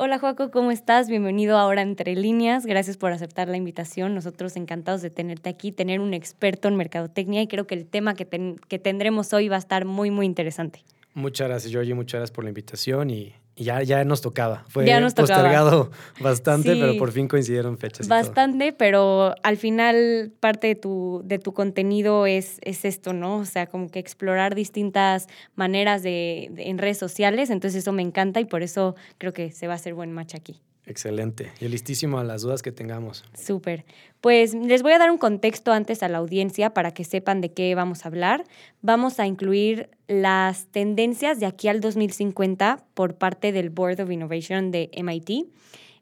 Hola Joaco, ¿cómo estás? Bienvenido ahora Entre Líneas. Gracias por aceptar la invitación. Nosotros encantados de tenerte aquí, tener un experto en mercadotecnia y creo que el tema que, que tendremos hoy va a estar muy, muy interesante. Muchas gracias, Georgie. Muchas gracias por la invitación y ya, ya nos tocaba. Fue postergado bastante, pero por fin coincidieron fechas. Bastante, pero al final parte de tu, de tu contenido es, es esto, ¿no? O sea, como que explorar distintas maneras de, en redes sociales. Entonces eso me encanta y por eso creo que se va a hacer buen match aquí. Excelente. Y listísimo a las dudas que tengamos. Súper. Pues les voy a dar un contexto antes a la audiencia para que sepan de qué vamos a hablar. Vamos a incluir las tendencias de aquí al 2050 por parte del Board of Innovation de MIT.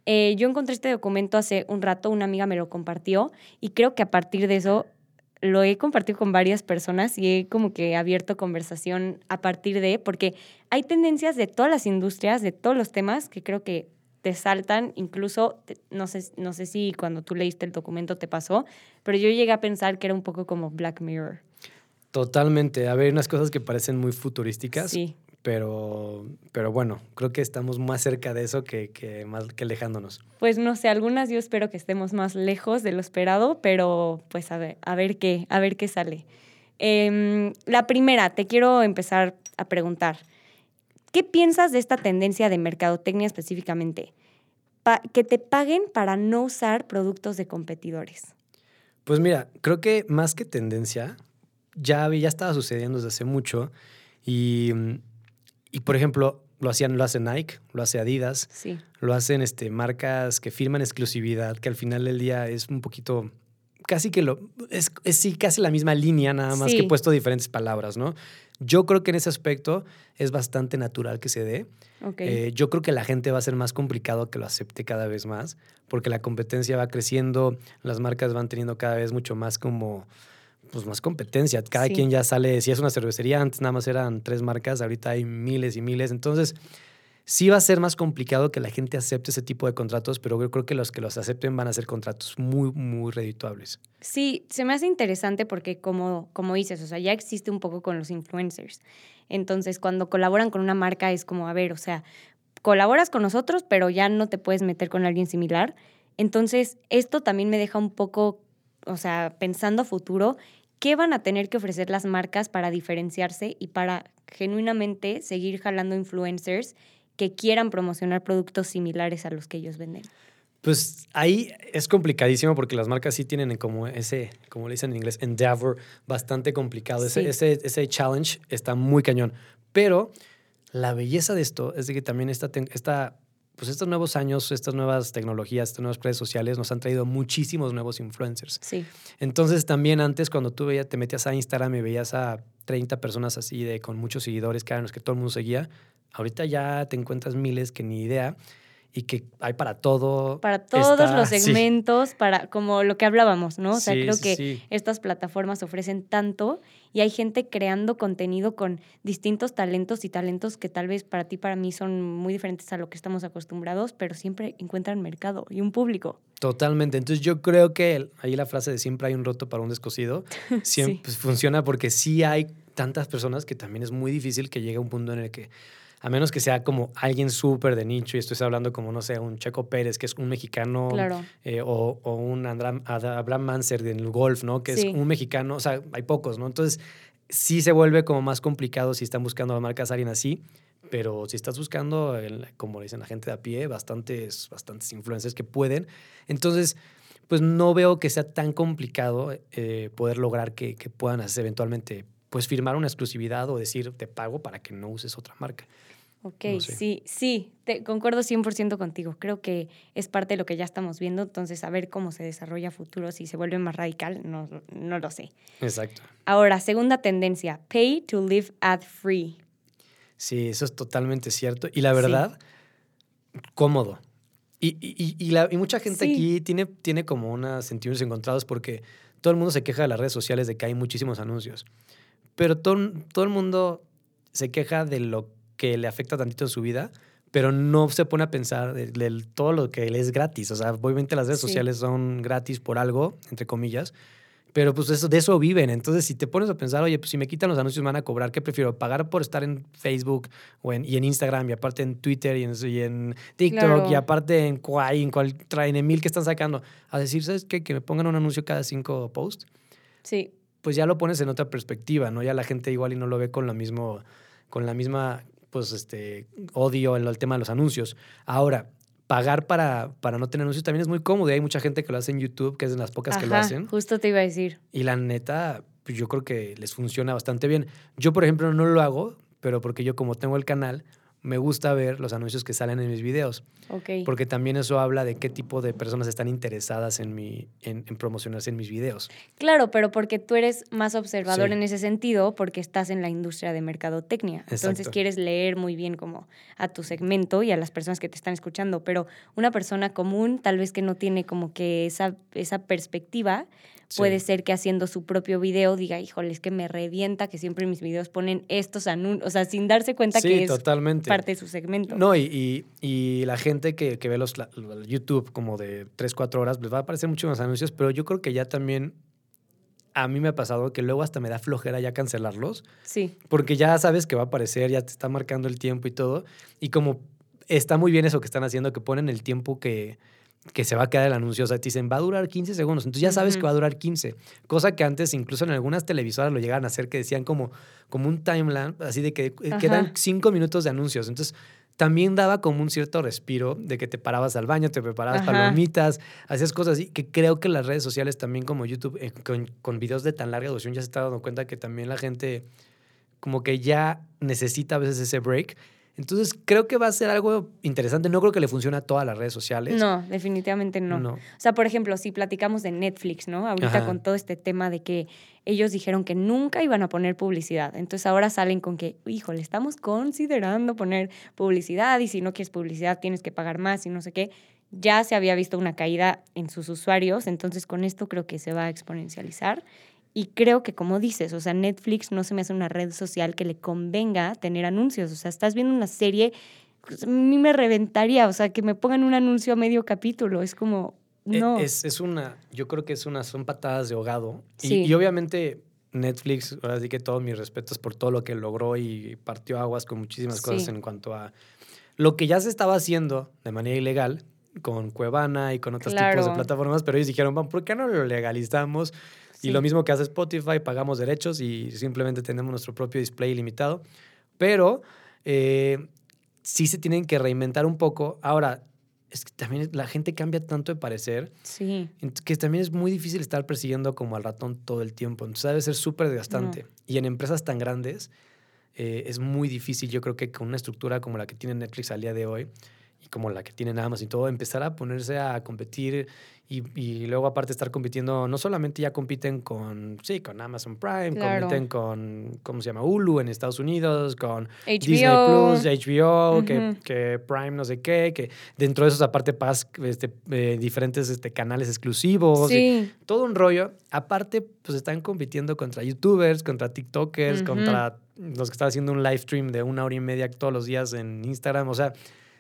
Eh, yo encontré este documento hace un rato, una amiga me lo compartió y creo que a partir de eso lo he compartido con varias personas y he como que abierto conversación a partir de, porque hay tendencias de todas las industrias, de todos los temas que creo que te saltan, incluso, no sé, no sé si cuando tú leíste el documento te pasó, pero yo llegué a pensar que era un poco como Black Mirror. Totalmente. A ver, unas cosas que parecen muy futurísticas. Sí. Pero, pero bueno, creo que estamos más cerca de eso que, que, más, que alejándonos. Pues no sé, algunas yo espero que estemos más lejos de lo esperado, pero pues a ver, a ver qué, a ver qué sale. Em, la primera, te quiero empezar a preguntar. ¿Qué piensas de esta tendencia de mercadotecnia específicamente? que te paguen para no usar productos de competidores. Pues mira, creo que más que tendencia, ya, ya estaba sucediendo desde hace mucho. Y, y por ejemplo, lo hacían, lo hace Nike, lo hace Adidas, sí. lo hacen este, marcas que firman exclusividad, que al final del día es un poquito casi que lo. Es, sí, casi la misma línea, nada más que he puesto diferentes palabras, ¿no? Yo creo que en ese aspecto es bastante natural que se dé. Eh, yo creo que la gente va a ser más complicado que lo acepte cada vez más, porque la competencia va creciendo, las marcas van teniendo cada vez mucho más como pues más competencia. Cada quien ya sale, si es una cervecería, antes nada más eran tres marcas, ahorita hay miles y miles. Entonces, Sí va a ser más complicado que la gente acepte ese tipo de contratos, pero yo creo que los que los acepten van a ser contratos muy, muy redituables. Sí, se me hace interesante porque como, como dices, o sea, ya existe un poco con los influencers. Entonces, cuando colaboran con una marca es como, a ver, o sea, colaboras con nosotros, pero ya no te puedes meter con alguien similar. Entonces, esto también me deja un poco, o sea, pensando a futuro, ¿qué van a tener que ofrecer las marcas para diferenciarse y para genuinamente seguir jalando influencers que quieran promocionar productos similares a los que ellos venden? Pues ahí es complicadísimo porque las marcas sí tienen como ese, como le dicen en inglés, endeavor bastante complicado. Ese, ese, ese, challenge está muy cañón. Pero la belleza de esto es de que también esta, esta, pues estos nuevos años, estas nuevas tecnologías, estas nuevas redes sociales nos han traído muchísimos nuevos influencers. Sí. Entonces también antes cuando tú veías, te metías a Instagram y veías a 30 personas así de con muchos seguidores los que todo el mundo seguía, Ahorita ya te encuentras miles que ni idea y que hay para todo. Para todos los segmentos, para como lo que hablábamos, ¿no? O sea, creo que estas plataformas ofrecen tanto y hay gente creando contenido con distintos talentos y talentos que tal vez para ti, para mí son muy diferentes a lo que estamos acostumbrados, pero siempre encuentran mercado y un público. Totalmente. Entonces yo creo que ahí la frase de siempre hay un roto para un descosido, siempre pues, funciona porque sí hay tantas personas que también es muy difícil que llegue a un punto en el que a menos que sea como alguien súper de nicho, y estoy hablando como, no sé, un Checo Pérez, que es un mexicano, eh, o, un Abraham Manser del golf, ¿no? Que es un mexicano, o sea, hay pocos, ¿no? Entonces, sí se vuelve como más complicado si están buscando a marcas alguien así, pero si estás buscando, como dicen la gente de a pie, bastantes, bastantes influencers que pueden. Entonces, pues no veo que sea tan complicado eh, poder lograr que, que puedan hacer eventualmente pues firmar una exclusividad o decir te pago para que no uses otra marca. Ok, sí, sí, te, concuerdo 100% contigo. Creo que es parte de lo que ya estamos viendo, entonces a ver cómo se desarrolla futuro, si se vuelve más radical, no, no lo sé. Exacto. Ahora, segunda tendencia, pay to live ad free. Sí, eso es totalmente cierto. Y la verdad, cómodo. Y, y, y, la, y, mucha gente aquí tiene, tiene como unos sentimientos encontrados porque todo el mundo se queja de las redes sociales de que hay muchísimos anuncios. Pero todo, todo el mundo se queja de lo que le afecta tantito su vida, pero no se pone a pensar de, todo lo que le es gratis. O sea, obviamente las redes sociales son gratis por algo, entre comillas, Pero pues eso, de eso viven. Entonces, si te pones a pensar, oye, pues si me quitan los anuncios, me van a cobrar. ¿Qué prefiero? ¿Pagar por estar en Facebook o en, y en Instagram y aparte en Twitter y en, y en TikTok y aparte en Quai, en cual traen en mil que están sacando? A decir, ¿sabes qué? Que me pongan un anuncio cada cinco posts. Sí. Pues ya lo pones en otra perspectiva, ¿no? Ya la gente igual y no lo ve con la, mismo, con la misma pues, este, odio el tema de los anuncios. Ahora, pagar para, para no tener anuncios también es muy cómodo. Y hay mucha gente que lo hace en YouTube, que es de las pocas que lo hacen. Justo te iba a decir. Y la neta, pues yo creo que les funciona bastante bien. Yo, por ejemplo, no lo hago, pero porque yo como tengo el canal, me gusta ver los anuncios que salen en mis videos. Porque también eso habla de qué tipo de personas están interesadas en, mi, en, promocionarse en mis videos. Claro, pero porque tú eres más observador en ese sentido, porque estás en la industria de mercadotecnia. Entonces quieres leer muy bien como a tu segmento y a las personas que te están escuchando. Pero una persona común, tal vez que no tiene como que esa, esa perspectiva, Puede ser que haciendo su propio video diga, híjole, es que me revienta que siempre mis videos ponen estos anuncios, o sea, sin darse cuenta que es parte de su segmento. No, y, y, la gente que, que ve los, YouTube como de 3, 4 horas, les va a aparecer muchos más anuncios, pero yo creo que ya también a mí me ha pasado que luego hasta me da flojera ya cancelarlos. Sí. Porque ya sabes que va a aparecer, ya te está marcando el tiempo y todo. Y como está muy bien eso que están haciendo, que ponen el tiempo que, que se va a quedar el anuncio. O sea, te dicen, va a durar 15 segundos. Entonces ya sabes que va a durar 15. Cosa que antes, incluso en algunas televisoras lo llegaban a hacer, que decían como, como un timeline, así de que eh, quedan 5 minutos de anuncios. Entonces también daba como un cierto respiro de que te parabas al baño, te preparabas palomitas, hacías cosas así, que creo que las redes sociales también como YouTube, eh, con, con videos de tan larga duración, ya se está dando cuenta que también la gente como que ya necesita a veces ese break entonces, creo que va a ser algo interesante. No creo que le funcione a todas las redes sociales. No, definitivamente no. O sea, por ejemplo, si platicamos de Netflix, ¿no? Ahorita con todo este tema de que ellos dijeron que nunca iban a poner publicidad. Entonces, ahora salen con que, híjole, estamos considerando poner publicidad y si no quieres publicidad tienes que pagar más y no sé qué. Ya se había visto una caída en sus usuarios, entonces con esto creo que se va a exponencializar. Y creo que, como dices, o sea, Netflix no se me hace una red social que le convenga tener anuncios. O sea, estás viendo una serie, pues, a mí me reventaría, o sea, que me pongan un anuncio a medio capítulo. Es como, e, no. Es, es una, yo creo que es una, son patadas de ahogado. Y, obviamente Netflix, ahora sí que todos mis respetos por todo lo que logró y partió aguas con muchísimas cosas en cuanto a lo que ya se estaba haciendo de manera ilegal con Cuevana y con otros tipos de plataformas, pero ellos dijeron, ¿por qué no lo legalizamos? Y lo mismo que hace Spotify, pagamos derechos y simplemente tenemos nuestro propio display limitado. Pero eh, sí se tienen que reinventar un poco. Ahora, es que también la gente cambia tanto de parecer sí. que también es muy difícil estar persiguiendo como al ratón todo el tiempo. Entonces debe ser súper desgastante. Y en empresas tan grandes eh, es muy difícil, yo creo que con una estructura como la que tiene Netflix al día de hoy y como la que tiene Amazon y todo, empezar a ponerse a competir y, y, luego aparte estar compitiendo, no solamente ya compiten con, sí, con Amazon Prime, compiten con, ¿cómo se llama? Hulu en Estados Unidos, con Disney Plus, HBO, que, que, Prime no sé qué, que dentro de esos aparte pagas este, eh, diferentes este, canales exclusivos, sí. todo un rollo. Aparte, pues están compitiendo contra YouTubers, contra TikTokers, contra los que están haciendo un live stream de una hora y media todos los días en Instagram, o sea,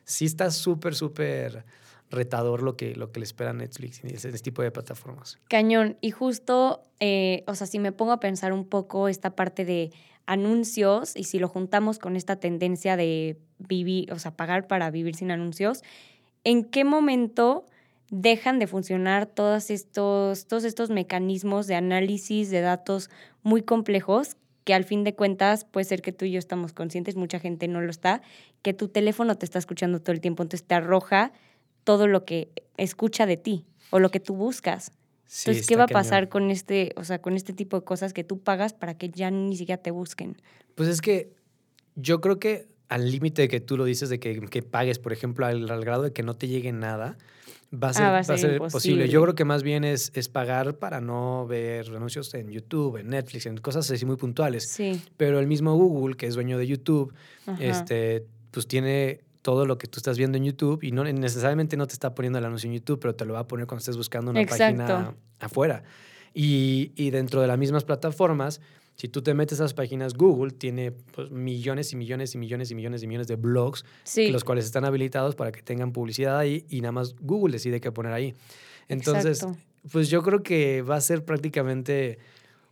sí está súper, súper retador lo que, lo que le espera Netflix y ese, tipo de plataformas. Cañón. Y justo, eh, o sea, si me pongo a pensar un poco esta parte de anuncios y si lo juntamos con esta tendencia de vivir, o sea, pagar para vivir sin anuncios, ¿en qué momento dejan de funcionar todos estos, todos estos mecanismos de análisis de datos muy complejos que al fin de cuentas puede ser que tú y yo estamos conscientes, mucha gente no lo está, que tu teléfono te está escuchando todo el tiempo, entonces te arroja todo lo que escucha de ti o lo que tú buscas. Entonces, ¿qué va a pasar con este, o sea, con este tipo de cosas que tú pagas para que ya ni siquiera te busquen? Pues es que yo creo que al límite de que tú lo dices de que, que pagues, por ejemplo, al, grado de que no te llegue nada, va a ser, ah, va a ser, posible. Yo creo que más bien es, es pagar para no ver anuncios en YouTube, en Netflix, en cosas así muy puntuales. Sí. Pero el mismo Google, que es dueño de YouTube, este, pues tiene todo lo que tú estás viendo en YouTube y no necesariamente no te está poniendo el anuncio en YouTube, pero te lo va a poner cuando estés buscando una página afuera. Y, y, dentro de las mismas plataformas, si tú te metes a las páginas, Google tiene pues, millones y millones y millones y millones y millones de blogs, los cuales están habilitados para que tengan publicidad ahí y nada más Google decide qué poner ahí. Entonces, pues yo creo que va a ser prácticamente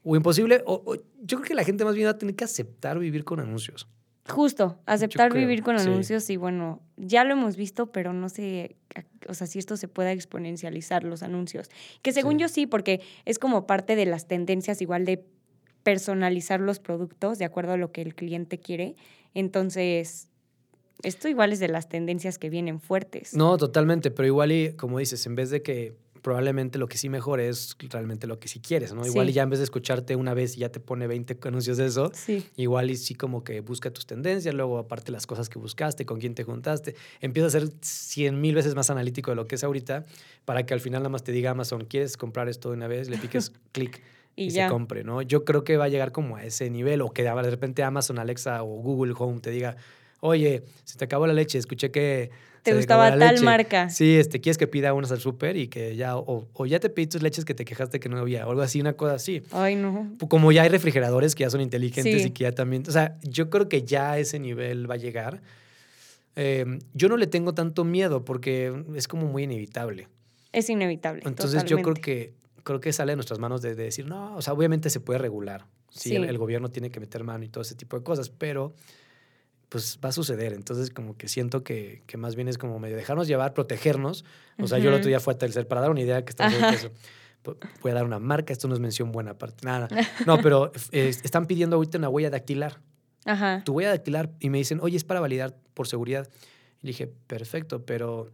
o imposible, o, yo creo que la gente más bien va a tener que aceptar vivir con anuncios. Justo, aceptar vivir con anuncios y bueno, ya lo hemos visto, pero no sé, o sea, si esto se pueda exponencializar los anuncios. Que según yo sí, porque es como parte de las tendencias igual de personalizar los productos de acuerdo a lo que el cliente quiere. Entonces, esto igual es de las tendencias que vienen fuertes. No, totalmente, pero igual y como dices, en vez de que probablemente lo que sí mejor es realmente lo que sí quieres, ¿no? Igual y ya en vez de escucharte una vez y ya te pone 20 anuncios de eso, igual y sí como que busca tus tendencias, luego aparte las cosas que buscaste, con quién te juntaste, empieza a ser 100 mil veces más analítico de lo que es ahorita para que al final nada más te diga Amazon, ¿quieres comprar esto de una vez? Le piques clic y, se compre, ¿no? Yo creo que va a llegar como a ese nivel o que de repente Amazon, Alexa o Google Home te diga, oye, se te acabó la leche, escuché que te gustaba tal marca. Sí, este, quieres que pida unas al súper y que ya, o, ya te pedí tus leches que te quejaste que no había, o algo así, una cosa así. Ay, no. Como ya hay refrigeradores que ya son inteligentes y que ya también, o sea, yo creo que ya a ese nivel va a llegar. Em, yo no le tengo tanto miedo porque es como muy inevitable. Es inevitable. Entonces yo creo que creo que sale de nuestras manos de, decir, no, o sea, obviamente se puede regular. Sí, el, gobierno tiene que meter mano y todo ese tipo de cosas, pero pues va a suceder. Entonces, como que siento que, que más bien es como medio dejarnos llevar, protegernos. O sea, yo el otro día fue a Telcel para dar una idea que está eso. Voy a dar una marca, esto no es mención buena parte. Nada. No, pero están pidiendo ahorita una huella dactilar. Ajá. Tu huella dactilar y me dicen, oye, es para validar por seguridad. Y dije, perfecto, pero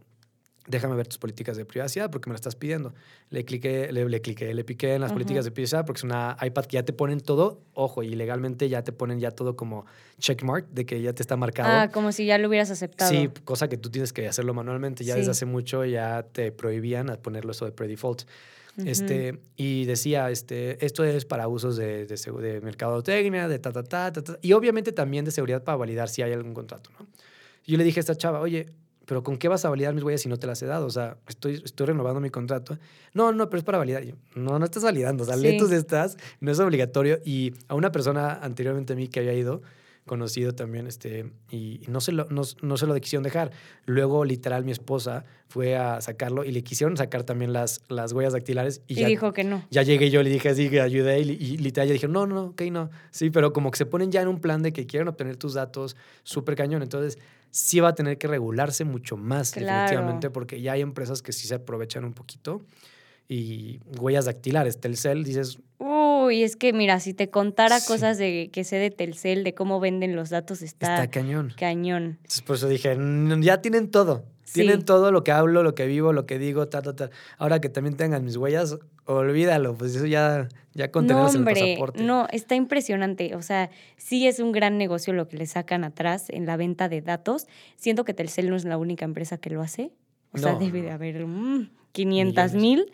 déjame ver tus políticas de privacidad porque me lo estás pidiendo. Le cliqué, le, le cliqué, le piqué en las políticas de privacidad porque es una iPad que ya te ponen todo, ojo, y legalmente ya te ponen ya todo como checkmark de que ya te está marcado. Ah, como si ya lo hubieras aceptado. Sí, cosa que tú tienes que hacerlo manualmente. Ya desde hace mucho ya te prohibían a ponerlo eso de pre-default. Este, y decía, este, esto es para usos de, de, de mercadotecnia, de ta, ta, ta, ta, ta, y obviamente también de seguridad para validar si hay algún contrato, ¿no? Yo le dije a esta chava, oye, pero ¿con qué vas a validar mis huellas si no te las he dado? O sea, estoy, estoy renovando mi contrato. No, no, pero es para validar. no, no estás validando. O sea, sí. tus estás, no es obligatorio. Y a una persona anteriormente a mí que había ido, conocido también, este, y no se, lo, no, no se lo quisieron dejar. Luego, literal, mi esposa fue a sacarlo y le quisieron sacar también las, las huellas dactilares. Y, dijo que no. Ya llegué yo, le dije así, que ayudé y, y literal, ya dije, no, no, ok, no. Sí, pero como que se ponen ya en un plan de que quieren obtener tus datos súper cañón. Entonces, sí va a tener que regularse mucho más, definitivamente, porque ya hay empresas que sí se aprovechan un poquito. Y huellas dactilares, Telcel, dices... Uy, es que mira, si te contara cosas de que sé de Telcel, de cómo venden los datos, está... Está cañón. Cañón. Entonces, por eso dije, ya tienen todo. Tienen todo lo que hablo, lo que vivo, lo que digo, ta, ta, ta. Ahora que también tengan mis huellas, olvídalo, pues eso ya, ya contenemos no, el pasaporte. No, está impresionante. O sea, sí es un gran negocio lo que le sacan atrás en la venta de datos. Siento que Telcel no es la única empresa que lo hace. O sea, debe de haber 500 mm, mil.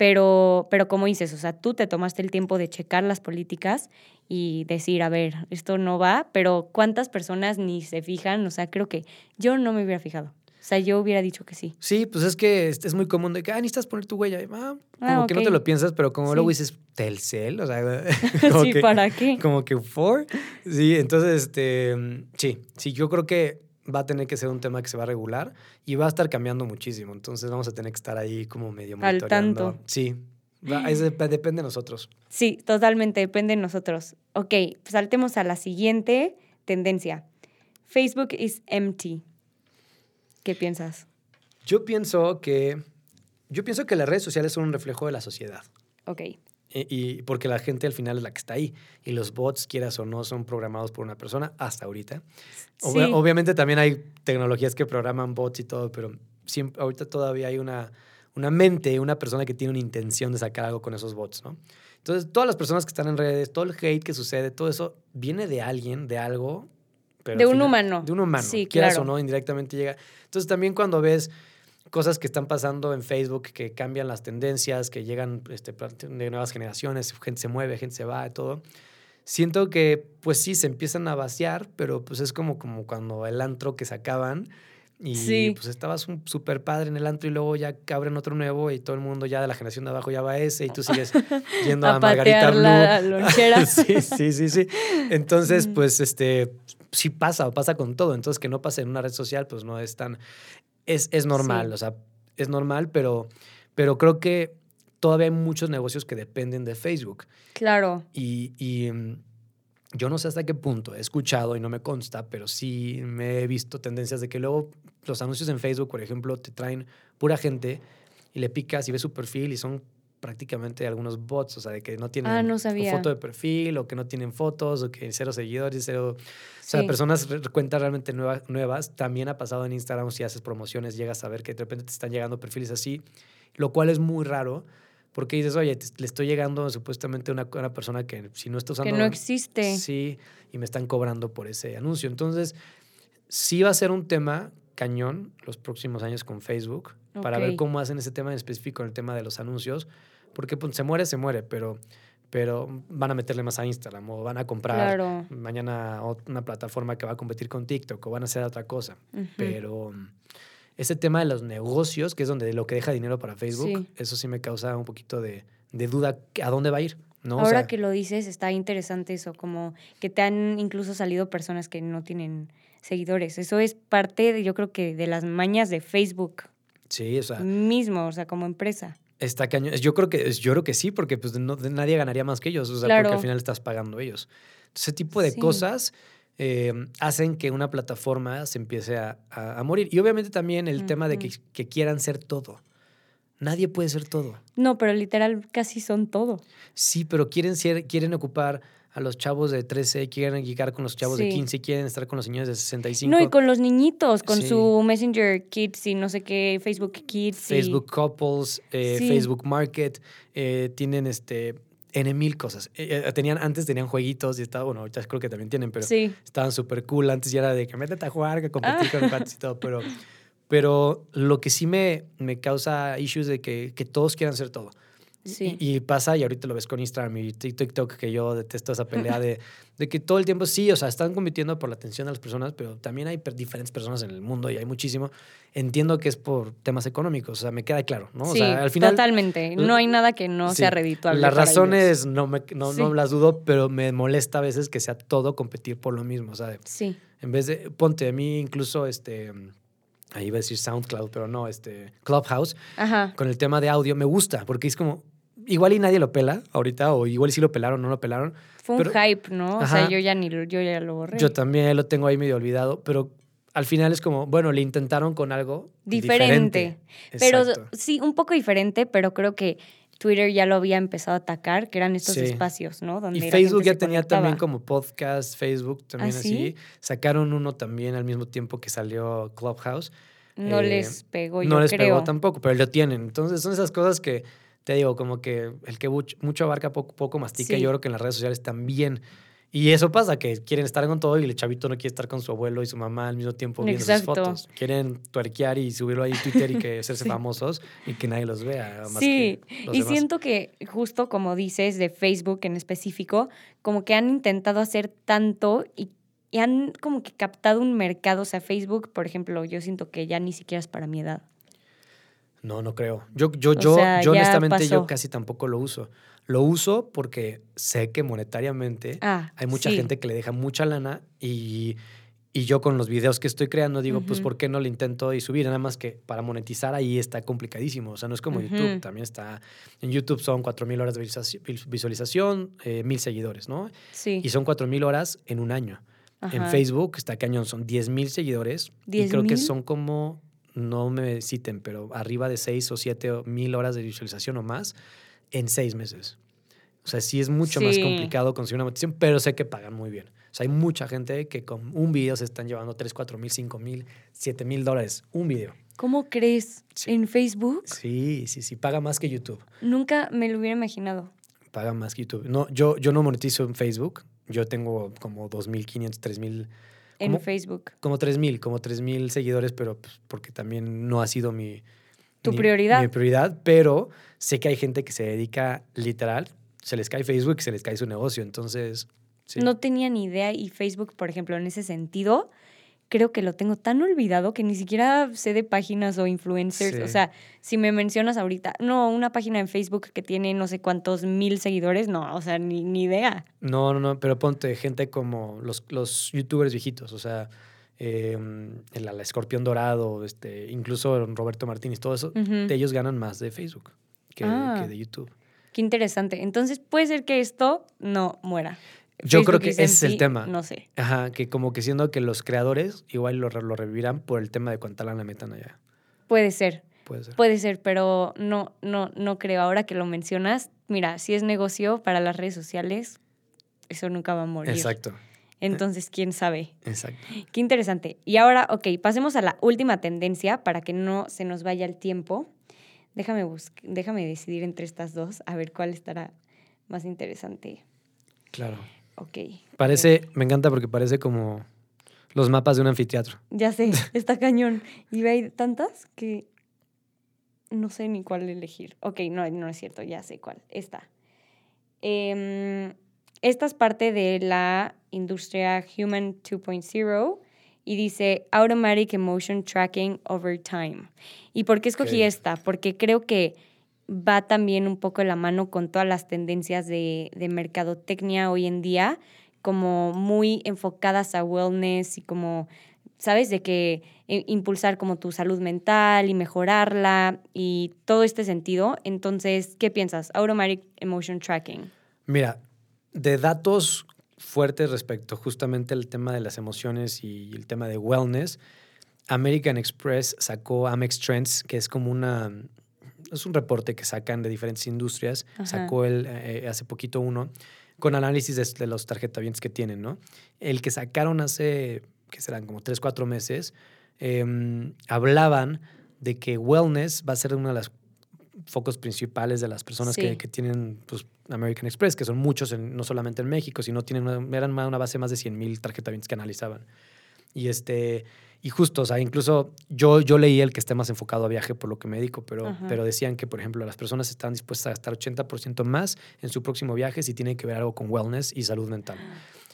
Pero, pero como dices, o sea, tú te tomaste el tiempo de checar las políticas y decir, a ver, esto no va, pero ¿cuántas personas ni se fijan? O sea, creo que yo no me hubiera fijado. O sea, yo hubiera dicho que sí. Sí, pues es que es muy común de que, ah, necesitas poner tu huella. Ah, ah, como que no te lo piensas, pero como luego dices, Telcel, o sea, como sí, ¿para qué? Como que for. Sí, entonces, este, sí, sí, yo creo que va a tener que ser un tema que se va a regular y va a estar cambiando muchísimo. Entonces vamos a tener que estar ahí como medio monitoreando. Al tanto. Sí, depende de nosotros. Sí, totalmente, depende de nosotros. Ok, saltemos a la siguiente tendencia. Facebook is empty. ¿Qué piensas? Yo pienso que yo pienso que las redes sociales son un reflejo de la sociedad. Ok. Y, porque la gente al final es la que está ahí. Y los bots, quieras o no, son programados por una persona hasta ahorita. obviamente también hay tecnologías que programan bots y todo, pero siempre, ahorita todavía hay una, una mente, una persona que tiene una intención de sacar algo con esos bots, ¿no? Entonces, todas las personas que están en redes, todo el hate que sucede, todo eso viene de alguien, de algo de un humano. De un humano. Sí, quieras o no, indirectamente llega. Entonces también cuando ves cosas que están pasando en Facebook que cambian las tendencias, que llegan este, de nuevas generaciones, gente se mueve, gente se va, y todo. Siento que, pues sí, se empiezan a vaciar, pero pues es como, como cuando el antro que sacaban y pues estabas súper padre en el antro y luego ya abren otro nuevo y todo el mundo ya de la generación de abajo ya va a ese y tú sigues yendo a, Margarita Blue. sí, sí, sí, sí. Entonces, mm. pues este, sí pasa, pasa con todo. Entonces, que no pase en una red social, pues no es tan. Es, es normal, o sea, es normal, pero, pero creo que todavía hay muchos negocios que dependen de Facebook. Claro. Y, y mm, yo no sé hasta qué punto he escuchado y no me consta, pero sí me he visto tendencias de que luego los anuncios en Facebook, por ejemplo, te traen pura gente y le picas y ves su perfil y son prácticamente algunos bots, o sea, de que no tienen ah, foto de perfil o que no tienen fotos o que cero seguidores, cero... O sea, personas cuentas realmente nuevas, nuevas. También ha pasado en Instagram si haces promociones, llegas a ver que de repente te están llegando perfiles así, lo cual es muy raro porque dices, oye, le estoy llegando supuestamente a una, una, persona que si no está usando... Que no existe. Sí, y me están cobrando por ese anuncio. Entonces, sí va a ser un tema cañón los próximos años con Facebook para ver cómo hacen ese tema en específico, el tema de los anuncios, porque pues, se muere, se muere, pero, pero van a meterle más a Instagram o van a comprar mañana una plataforma que va a competir con TikTok o van a hacer otra cosa. Pero ese tema de los negocios, que es donde lo que deja dinero para Facebook, eso sí me causa un poquito de, duda a dónde va a ir. ¿no? Ahora que lo dices, está interesante eso, como que te han incluso salido personas que no tienen seguidores. Eso es parte, de, yo creo que, de las mañas de Facebook. Sí, o sea. Mismo, o sea, como empresa. Está cañón. Yo creo que, yo creo que sí, porque pues nadie ganaría más que ellos, o sea, porque al final estás pagando ellos. Ese tipo de cosas eh, hacen que una plataforma se empiece a, a, morir. Y obviamente también el tema de que, que, quieran ser todo. Nadie puede ser todo. No, pero literal casi son todo. Sí, pero quieren, ser, quieren ocupar a los chavos de 13, quieren llegar con los chavos de 15, quieren estar con los señores de 65. No, y con los niñitos, con su Messenger Kids y no sé qué, Facebook Kids. Facebook Couples, eh, Facebook Market, eh, tienen este N mil cosas. Eh, tenían, antes tenían jueguitos y estaba, bueno, ahorita creo que también tienen, pero estaban súper cool. Antes ya era de que métete a jugar, que competir con los y todo, pero, pero lo que sí me, me causa issues de que, que todos quieran hacer todo. Y, pasa, y ahorita lo ves con Instagram y TikTok, que yo detesto esa pelea de, de, que todo el tiempo, sí, o sea, están compitiendo por la atención de las personas, pero también hay diferentes personas en el mundo y hay muchísimo. Entiendo que es por temas económicos, o sea, me queda claro, ¿no? O sea, al final, totalmente. No hay nada que no sea redituable. Las razones no, me, no, no las dudo, pero me molesta a veces que sea todo competir por lo mismo, o sea, sí. en vez de, ponte, a mí incluso, este ahí iba a decir SoundCloud, pero no, este Clubhouse, con el tema de audio, me gusta, porque es como, igual y nadie lo pela ahorita, o igual sí lo pelaron no lo pelaron. Fue un hype, ¿no? O sea, yo ya, ni, yo ya lo borré. Yo también lo tengo ahí medio olvidado, pero al final es como, bueno, le intentaron con algo diferente. Pero sí, un poco diferente, pero creo que Twitter ya lo había empezado a atacar, que eran estos espacios, ¿no? Donde y Facebook ya tenía también como podcast, Facebook también ¿Ah, así. Sacaron uno también al mismo tiempo que salió Clubhouse. No eh, les pegó, yo No les pegó tampoco, pero lo tienen. Entonces son esas cosas que te digo, como que el que mucho abarca, poco, poco mastica. Yo creo que en las redes sociales también. Y eso pasa, que quieren estar con todo y el chavito no quiere estar con su abuelo y su mamá al mismo tiempo viendo sus fotos. Quieren tuerquear y subirlo ahí a Twitter y que hacerse famosos y que nadie los vea. sí, y siento que justo como dices de Facebook en específico, como que han intentado hacer tanto y, y han como que captado un mercado. O sea, Facebook, por ejemplo, yo siento que ya ni siquiera es para mi edad. No, no creo. Yo, yo, yo, yo honestamente, yo casi tampoco lo uso. Lo uso porque sé que monetariamente ah, hay mucha gente que le deja mucha lana y, y, yo con los videos que estoy creando digo, pues, ¿por qué no le intento y subir? Nada más que para monetizar ahí está complicadísimo. O sea, no es como YouTube. También está. En YouTube son 4.000 horas de visualización, eh, mil seguidores, ¿no? Sí. Y son 4.000 horas en un año. En Facebook está cañón, son 10.000 seguidores. y creo que son como no me citen, pero arriba de 6 o 7 mil horas de visualización o más en seis meses. O sea, sí es mucho más complicado conseguir una motivación, pero sé que pagan muy bien. O sea, hay mucha gente que con un video se están llevando 3, 4 mil, 5 mil, 7 mil dólares. Un video. ¿Cómo crees? ¿En Facebook? Sí, sí, sí. Paga más que YouTube. Nunca me lo hubiera imaginado. Paga más que YouTube. No, yo, yo no monetizo en Facebook. Yo tengo como 2.500, 3.000 en Facebook. Como 3.000, como 3.000 seguidores, pero pues, porque también no ha sido mi... Tu prioridad. Mi prioridad, pero sé que hay gente que se dedica literal, se les cae Facebook y se les cae su negocio, entonces... No tenía ni idea y Facebook, por ejemplo, en ese sentido, creo que lo tengo tan olvidado que ni siquiera sé de páginas o influencers. O sea, si me mencionas ahorita, no, una página en Facebook que tiene no sé cuántos mil seguidores, no, o sea, ni, ni idea. No, no, no, pero ponte gente como los, los youtubers viejitos, o sea, eh, el, el, Escorpión Dorado, este, incluso Roberto Martínez, todo eso, de ellos ganan más de Facebook. que, ah. de YouTube. Qué interesante. Entonces puede ser que esto no muera. Yo creo que ese es el tema. No sé. Ajá, que como que siendo que los creadores igual lo, lo revivirán por el tema de cuánta lana metan allá. Puede ser. Puede ser. Puede ser, pero no, no, no creo. Ahora que lo mencionas, mira, si es negocio para las redes sociales, eso nunca va a morir. Exacto. Entonces, quién sabe. Exacto. Qué interesante. Y ahora, ok, pasemos a la última tendencia para que no se nos vaya el tiempo. Déjame, déjame decidir entre estas dos, a ver cuál estará más interesante. Claro. Ok. Parece, me encanta porque parece como los mapas de un anfiteatro. Ya sé, está cañón. Y hay tantas que no sé ni cuál elegir. Ok, no, no es cierto, ya sé cuál. Esta. Em, esta es parte de la industria Human 2.0 y dice Automatic Emotion Tracking Over Time. ¿Y por qué escogí esta? Porque creo que va también un poco la mano con todas las tendencias de, de mercadotecnia hoy en día, como muy enfocadas a wellness y como, ¿sabes? De que eh, impulsar como tu salud mental y mejorarla y todo este sentido. Entonces, ¿qué piensas? Automatic Emotion Tracking. Mira, de datos fuertes respecto justamente al tema de las emociones y el tema de wellness, American Express sacó Amex Trends, que es como una... Es un reporte que sacan de diferentes industrias. Sacó el, eh, hace poquito uno con análisis de, los tarjetavientes que tienen, ¿no? El que sacaron hace, que serán como tres, cuatro meses, em, hablaban de que wellness va a ser uno de los focos principales de las personas que, que, tienen pues, American Express, que son muchos, no solamente en México, sino tienen una, eran una base de más de 100 mil tarjetavientes que analizaban. Y, este, y justo, o sea, incluso yo, yo leí el que esté más enfocado a viaje por lo que me dedico, pero, pero decían que, por ejemplo, las personas están dispuestas a gastar 80% más en su próximo viaje si tienen que ver algo con wellness y salud mental.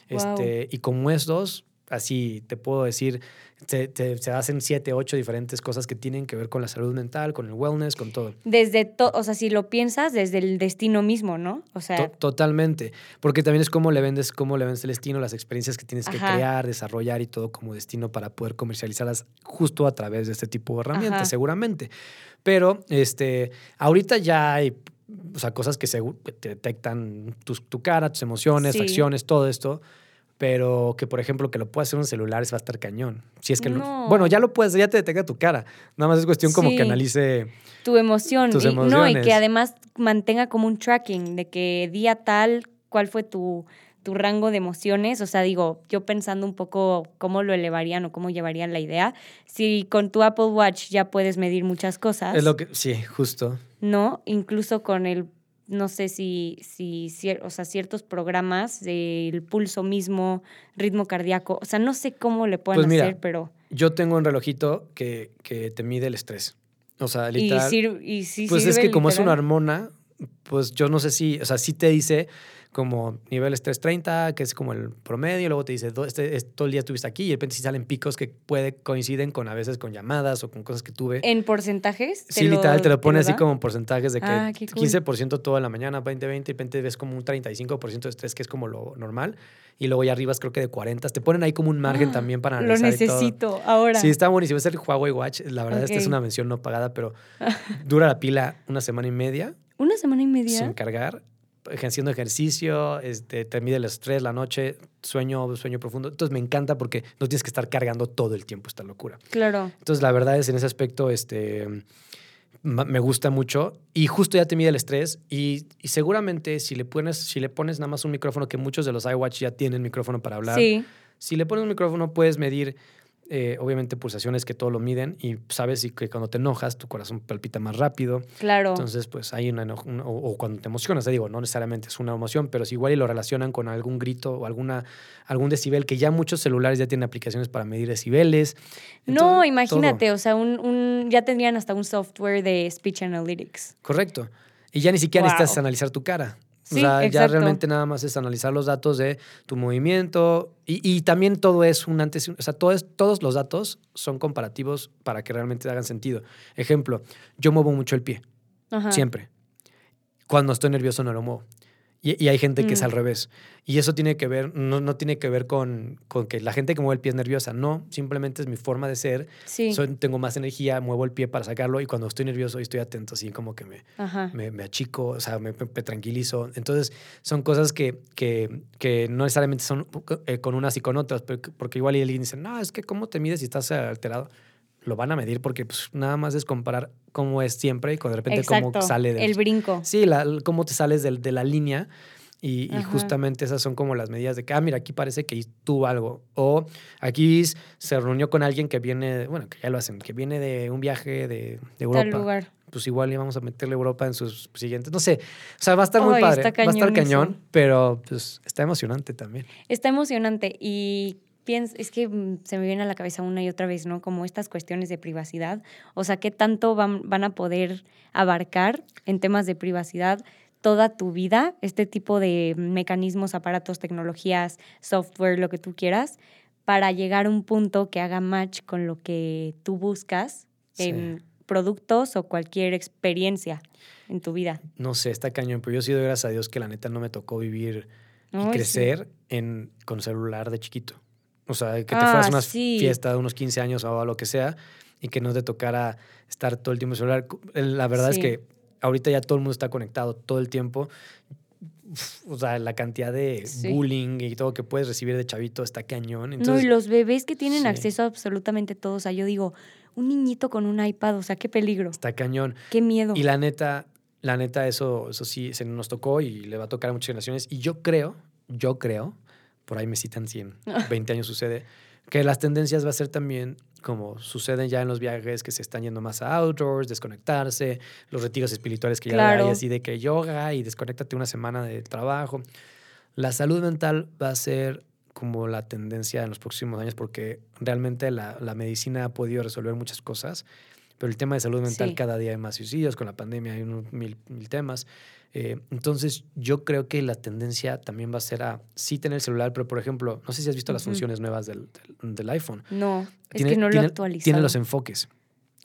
Este, y como estos, así te puedo decir, se hacen siete, ocho diferentes cosas que tienen que ver con la salud mental, con el wellness, con todo. Desde, todo, o sea, si lo piensas, desde el destino mismo, ¿no? O sea... totalmente, porque también es cómo le vendes, cómo le vendes el destino, las experiencias que tienes que crear, desarrollar y todo como destino para poder comercializarlas justo a través de este tipo de herramientas, seguramente. Pero, este, ahorita ya hay o sea, cosas que, te detectan tu, cara, tus emociones, acciones, todo esto pero que por ejemplo que lo puedas hacer en celulares va a estar cañón. Si es que bueno, ya lo puedes, ya te detecta tu cara. Nada más es cuestión como que analice tu emoción, tus emociones. no, y que además mantenga como un tracking de que día tal cuál fue tu tu rango de emociones, o sea, digo, yo pensando un poco cómo lo elevarían o cómo llevarían la idea, si con tu Apple Watch ya puedes medir muchas cosas. Es lo que, sí, justo. No, incluso con el no sé si, si o sea, ciertos programas del pulso mismo, ritmo cardíaco, o sea, no sé cómo le pueden pues hacer, pero... Yo tengo un relojito que, que te mide el estrés. O sea, literal. Y, sí Pues es que como es una hormona, pues yo no sé si, o sea, sí te dice como niveles 330, que es como el promedio, luego te dice, este, todo el día estuviste aquí y de repente sí salen picos que puede, coinciden con a veces con llamadas o con cosas que tuve. ¿En porcentajes? Sí, literal, te lo pone así como en porcentajes de que 15% ah, toda la mañana, 20, 20, y de repente ves como un 35% de estrés, que es como lo normal, y luego ya arriba es creo que de 40. Te ponen ahí como un margen ah, también para analizar. Lo necesito ahora. Sí, está buenísimo. Es el Huawei Watch. La verdad, esta es una mención no pagada, pero dura la pila una semana y media. ¿Una semana y media? Sin cargar haciendo ejercicio, este, te mide el estrés, la noche, sueño, sueño profundo. Entonces me encanta porque no tienes que estar cargando todo el tiempo esta locura. Claro. Entonces la verdad es en ese aspecto, este, me gusta mucho y justo ya te mide el estrés y, seguramente si le, pones, si le pones nada más un micrófono, que muchos de los iWatch ya tienen micrófono para hablar, sí. si le pones un micrófono puedes medir eh, obviamente pulsaciones que todo lo miden y sabes que cuando te enojas tu corazón palpita más rápido. Claro. Entonces, pues hay una, o, cuando te emocionas, te digo, no necesariamente es una emoción, pero si igual y lo relacionan con algún grito o alguna, algún decibel, que ya muchos celulares ya tienen aplicaciones para medir decibeles. no, imagínate, o sea, un, ya tendrían hasta un software de speech analytics. Correcto. Y ya ni siquiera necesitas analizar tu cara o sea, ya realmente nada más es analizar los datos de tu movimiento y, también todo es un antes, o sea, todos los datos son comparativos para que realmente hagan sentido. Ejemplo, yo muevo mucho el pie, siempre. Cuando estoy nervioso no lo muevo. Y, hay gente que es al revés. Y eso tiene que ver, no, no tiene que ver con, con, que la gente que mueve el pie es nerviosa. No, simplemente es mi forma de ser. Sí. tengo más energía, muevo el pie para sacarlo y cuando estoy nervioso estoy atento, así como que me, me, achico, o sea, me, tranquilizo. Entonces, son cosas que, que, que no necesariamente son eh, con unas y con otras, porque igual alguien dice, no, es que cómo te mides si estás alterado lo van a medir porque pues, nada más es comparar cómo es siempre y de repente cómo sale del, el brinco. Sí, la, cómo te sales del, de la línea. Y, justamente esas son como las medidas de que, ah, mira, aquí parece que tuvo algo. O aquí se reunió con alguien que viene, bueno, que ya lo hacen, que viene de un viaje de, Europa. lugar. Pues igual íbamos a meterle Europa en sus siguientes. No sé. O sea, va a estar muy padre. va a estar cañón, pero pues está emocionante también. Está emocionante. Y es que mm, se me viene a la cabeza una y otra vez, ¿no? Como estas cuestiones de privacidad. O sea, ¿qué tanto van, van a poder abarcar en temas de privacidad toda tu vida este tipo de mecanismos, aparatos, tecnologías, software, lo que tú quieras, para llegar a un punto que haga match con lo que tú buscas en productos o cualquier experiencia en tu vida? No sé, está cañón, pero yo sí doy gracias a Dios que la neta no me tocó vivir y crecer en, con celular de chiquito. O sea, que te fueras a una fiesta de unos 15 años o lo que sea y que no te tocara estar todo el tiempo en celular. La verdad es que ahorita ya todo el mundo está conectado todo el tiempo. O sea, la cantidad de bullying y todo que puedes recibir de chavito está cañón. Entonces, no, y los bebés que tienen acceso a absolutamente todo. O sea, yo digo, un niñito con un iPad, o sea, qué peligro. Está cañón. Qué miedo. Y la neta, la neta, eso, eso sí se nos tocó y le va a tocar a muchas generaciones. Y yo creo, yo creo por ahí me citan 100, 20 años sucede, que las tendencias va a ser también como suceden ya en los viajes que se están yendo más a outdoors, desconectarse, los retiros espirituales que ya hay así de que yoga y desconéctate una semana de trabajo. La salud mental va a ser como la tendencia en los próximos años porque realmente la, la medicina ha podido resolver muchas cosas, pero el tema de salud mental cada día hay más suicidios, con la pandemia hay mil, mil temas. Eh, entonces, yo creo que la tendencia también va a ser a sí tener el celular, pero por ejemplo, no sé si has visto las funciones nuevas del, del, iPhone. No, es que no lo actualizado. Tiene los enfoques.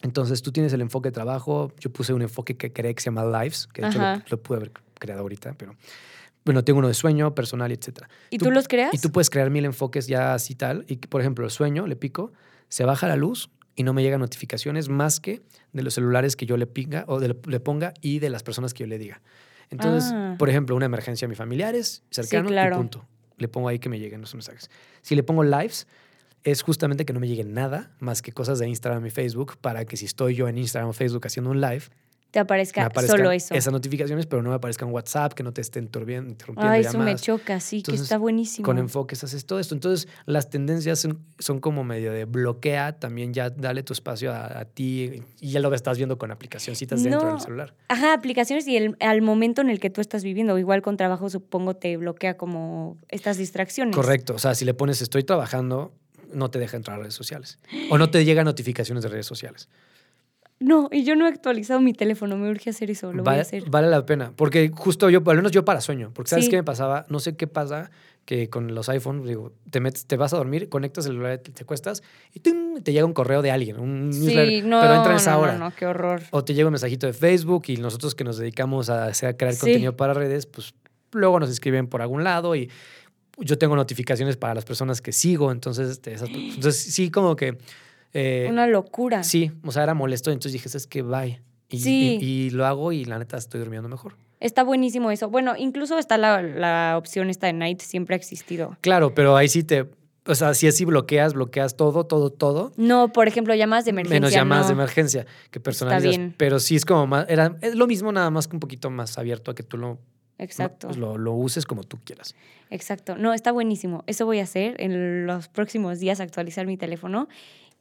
Entonces, tú tienes el enfoque de trabajo. Yo puse un enfoque que creé que se llama Lives, que de hecho lo, pude haber creado ahorita, pero bueno, tengo uno de sueño, personal, etc. ¿Y tú, los creas? Y tú puedes crear mil enfoques ya así tal. Y, por ejemplo, el sueño, le pico, se baja la luz y no me llegan notificaciones más que de los celulares que yo le, pinga, o le ponga y de las personas que yo le diga. Entonces, ah. por ejemplo, una emergencia a mis familiares, cercano, y punto. Le pongo ahí que me lleguen los mensajes. Si le pongo lives, es justamente que no me llegue nada más que cosas de Instagram y Facebook para que si estoy yo en Instagram o Facebook haciendo un live, te aparezca solo eso. Esas notificaciones, pero no me aparezcan WhatsApp, que no te estén interrumpiendo. Ay, eso me choca, sí, que está buenísimo. Con enfoques haces todo esto. Entonces, las tendencias son, como medio de bloquea, también ya dale tu espacio a, ti y ya lo estás viendo con aplicacioncitas dentro del celular. Ajá, aplicaciones y el, al momento en el que tú estás viviendo. Igual con trabajo, supongo, te bloquea como estas distracciones. Correcto. O sea, si le pones estoy trabajando, no te deja entrar a redes sociales. O no te llegan notificaciones de redes sociales. No, y yo no he actualizado mi teléfono, me urge hacer eso, lo vale, voy a hacer. Vale la pena, porque justo yo, al menos yo para sueño, porque ¿sabes qué me pasaba? No sé qué pasa que con los iPhones, digo, te, metes, te vas a dormir, conectas el celular, te, acuestas y te llega un correo de alguien, un sí, no, pero entra en esa hora. No, no, qué horror. O te llega un mensajito de Facebook y nosotros que nos dedicamos a, a crear contenido para redes, pues luego nos escriben por algún lado y yo tengo notificaciones para las personas que sigo, entonces, entonces sí como que eh, Una locura. Sí, o sea, era molesto, entonces dije, es que bye. Y, sí. y, lo hago y la neta estoy durmiendo mejor. Está buenísimo eso. Bueno, incluso está la, la opción esta de Night, siempre ha existido. Claro, pero ahí sí te, o sea, si así bloqueas, bloqueas todo, todo, todo. No, por ejemplo, llamadas de emergencia. Menos llamadas de emergencia que personalizas. Pero sí es como más, era, es lo mismo nada más que un poquito más abierto a que tú lo, Exacto. Pues lo, lo, uses como tú quieras. Exacto. No, está buenísimo. Eso voy a hacer en los próximos días, actualizar mi teléfono.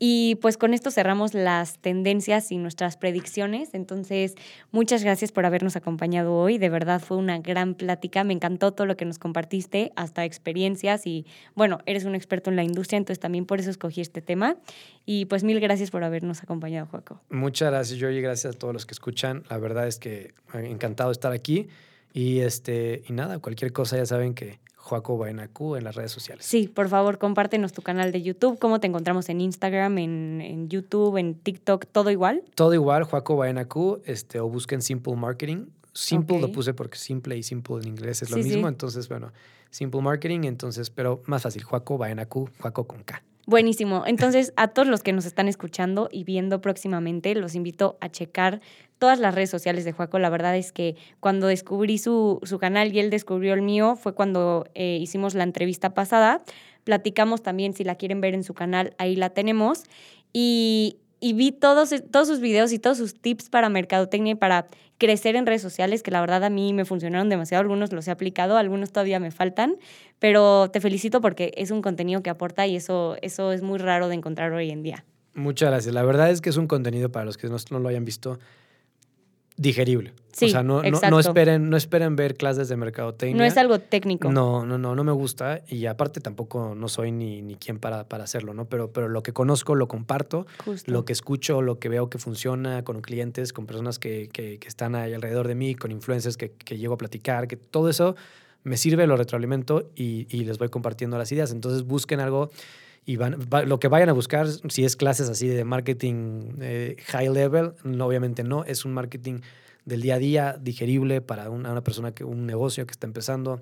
Y pues con esto cerramos las tendencias y nuestras predicciones. Entonces, muchas gracias por habernos acompañado hoy. De verdad fue una gran plática. Me encantó todo lo que nos compartiste, hasta experiencias. Y bueno, eres un experto en la industria, entonces también por eso escogí este tema. Y pues mil gracias por habernos acompañado, Joaco. Muchas gracias, Joy. Gracias a todos los que escuchan. La verdad es que encantado de estar aquí. Y, este, y nada, cualquier cosa ya saben que Joaco Baenacú en las redes sociales. Sí, por favor, compártenos tu canal de YouTube. ¿Cómo te encontramos en Instagram, en, YouTube, en TikTok? ¿Todo igual? Todo igual, Joaco Baenacú, este, o busquen Simple Marketing. Simple lo puse porque simple y simple en inglés es lo mismo. Entonces, bueno, Simple Marketing. Entonces, pero más fácil, a Q, Juaco con K. Buenísimo. Entonces, a todos los que nos están escuchando y viendo próximamente, los invito a checar todas las redes sociales de Juaco. La verdad es que cuando descubrí su, su canal y él descubrió el mío, fue cuando eh, hicimos la entrevista pasada. Platicamos también, si la quieren ver en su canal, ahí la tenemos. Y, y vi todos, todos sus videos y todos sus tips para mercadotecnia y para crecer en redes sociales, que la verdad a mí me funcionaron demasiado. Algunos los he aplicado, algunos todavía me faltan, pero te felicito porque es un contenido que aporta y eso, eso es muy raro de encontrar hoy en día. Muchas gracias. La verdad es que es un contenido para los que no, no lo hayan visto digerible. Sí, o sea, no, no, esperen, no esperen ver clases de mercadotecnia. No es algo técnico. No, no, no, no me gusta y aparte tampoco no soy ni, ni quien para, para hacerlo, ¿no? Pero, pero lo que conozco lo comparto, lo que escucho, lo que veo que funciona con clientes, con personas que, que, que están ahí alrededor de mí, con influencers que, que, llego a platicar, que todo eso me sirve, lo retroalimento y, y les voy compartiendo las ideas. Entonces busquen algo y van, lo que vayan a buscar, si es clases así de marketing eh, high level, no, obviamente no, es un marketing del día a día, digerible para una, persona, que un negocio que está empezando.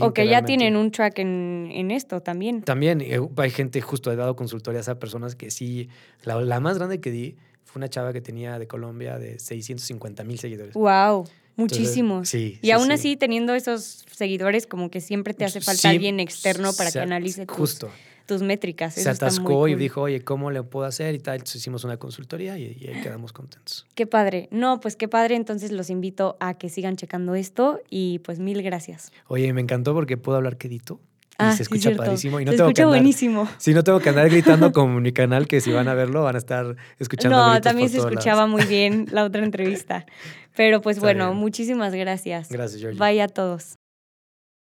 o que, ya tienen un track en, esto también. También eh, hay gente, justo he dado consultorías a personas que sí, la, más grande que di fue una chava que tenía de Colombia de 650 mil seguidores. ¡Wow! Muchísimos. sí, y aún así, teniendo esos seguidores, como que siempre te hace falta alguien externo para que analice justo tus métricas. Se atascó y dijo, oye, ¿cómo le puedo hacer? Y tal. Entonces hicimos una consultoría y, ahí quedamos contentos. Qué padre. No, pues qué padre. Entonces los invito a que sigan checando esto y pues mil gracias. Oye, me encantó porque puedo hablar quedito. Y ah, se escucha padrísimo. Y no se tengo escucha que buenísimo. Sí, no tengo que andar gritando como mi canal, que si van a verlo van a estar escuchando. No, también se escuchaba muy bien la otra entrevista. Pero pues bueno, muchísimas gracias. Gracias, George. Vaya a todos.